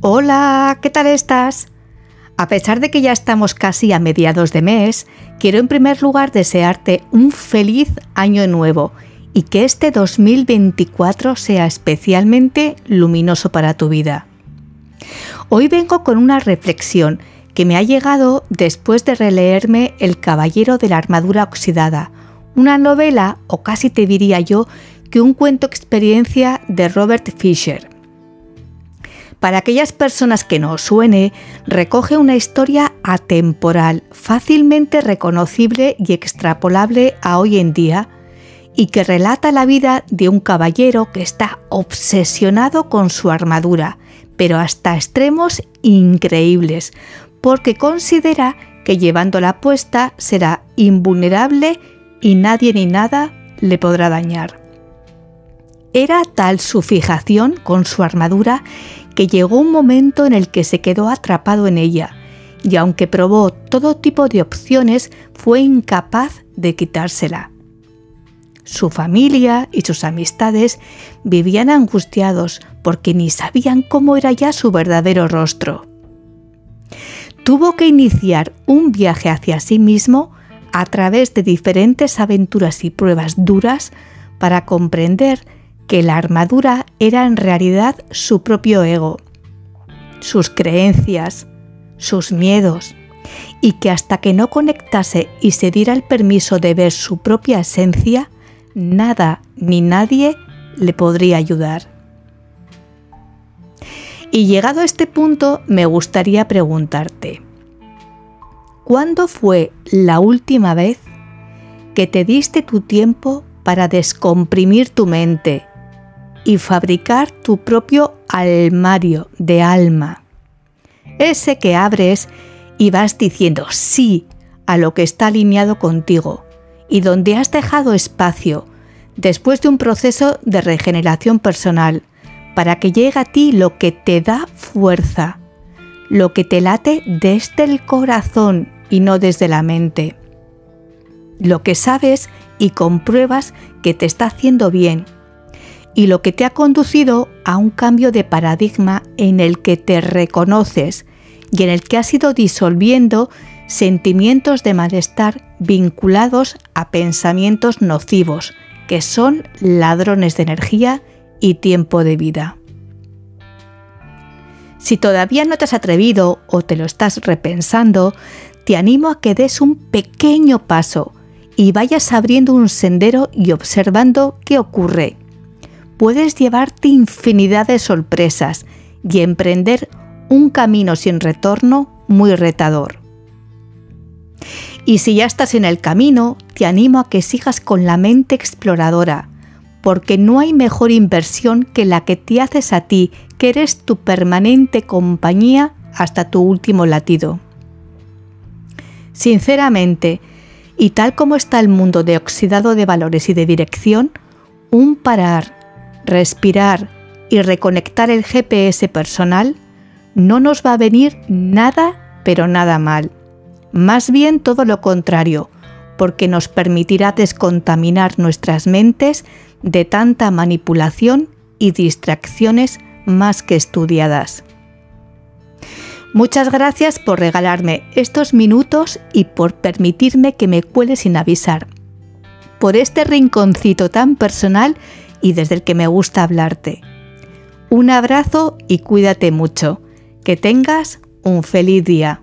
Hola, ¿qué tal estás? A pesar de que ya estamos casi a mediados de mes, quiero en primer lugar desearte un feliz año nuevo y que este 2024 sea especialmente luminoso para tu vida. Hoy vengo con una reflexión que me ha llegado después de releerme El Caballero de la Armadura Oxidada, una novela, o casi te diría yo, que un cuento experiencia de Robert Fisher. Para aquellas personas que no suene, recoge una historia atemporal, fácilmente reconocible y extrapolable a hoy en día, y que relata la vida de un caballero que está obsesionado con su armadura, pero hasta extremos increíbles, porque considera que llevándola puesta será invulnerable y nadie ni nada le podrá dañar. Era tal su fijación con su armadura que llegó un momento en el que se quedó atrapado en ella, y aunque probó todo tipo de opciones, fue incapaz de quitársela. Su familia y sus amistades vivían angustiados porque ni sabían cómo era ya su verdadero rostro. Tuvo que iniciar un viaje hacia sí mismo a través de diferentes aventuras y pruebas duras para comprender que la armadura era en realidad su propio ego, sus creencias, sus miedos, y que hasta que no conectase y se diera el permiso de ver su propia esencia, nada ni nadie le podría ayudar. Y llegado a este punto, me gustaría preguntarte, ¿cuándo fue la última vez que te diste tu tiempo para descomprimir tu mente y fabricar tu propio almario de alma. Ese que abres y vas diciendo sí a lo que está alineado contigo y donde has dejado espacio después de un proceso de regeneración personal para que llegue a ti lo que te da fuerza, lo que te late desde el corazón y no desde la mente. Lo que sabes y compruebas que te está haciendo bien y lo que te ha conducido a un cambio de paradigma en el que te reconoces y en el que has ido disolviendo sentimientos de malestar vinculados a pensamientos nocivos, que son ladrones de energía y tiempo de vida. Si todavía no te has atrevido o te lo estás repensando, te animo a que des un pequeño paso y vayas abriendo un sendero y observando qué ocurre puedes llevarte infinidad de sorpresas y emprender un camino sin retorno muy retador. Y si ya estás en el camino, te animo a que sigas con la mente exploradora, porque no hay mejor inversión que la que te haces a ti, que eres tu permanente compañía hasta tu último latido. Sinceramente, y tal como está el mundo de oxidado de valores y de dirección, un parar respirar y reconectar el GPS personal, no nos va a venir nada, pero nada mal. Más bien todo lo contrario, porque nos permitirá descontaminar nuestras mentes de tanta manipulación y distracciones más que estudiadas. Muchas gracias por regalarme estos minutos y por permitirme que me cuele sin avisar. Por este rinconcito tan personal y desde el que me gusta hablarte. Un abrazo y cuídate mucho. Que tengas un feliz día.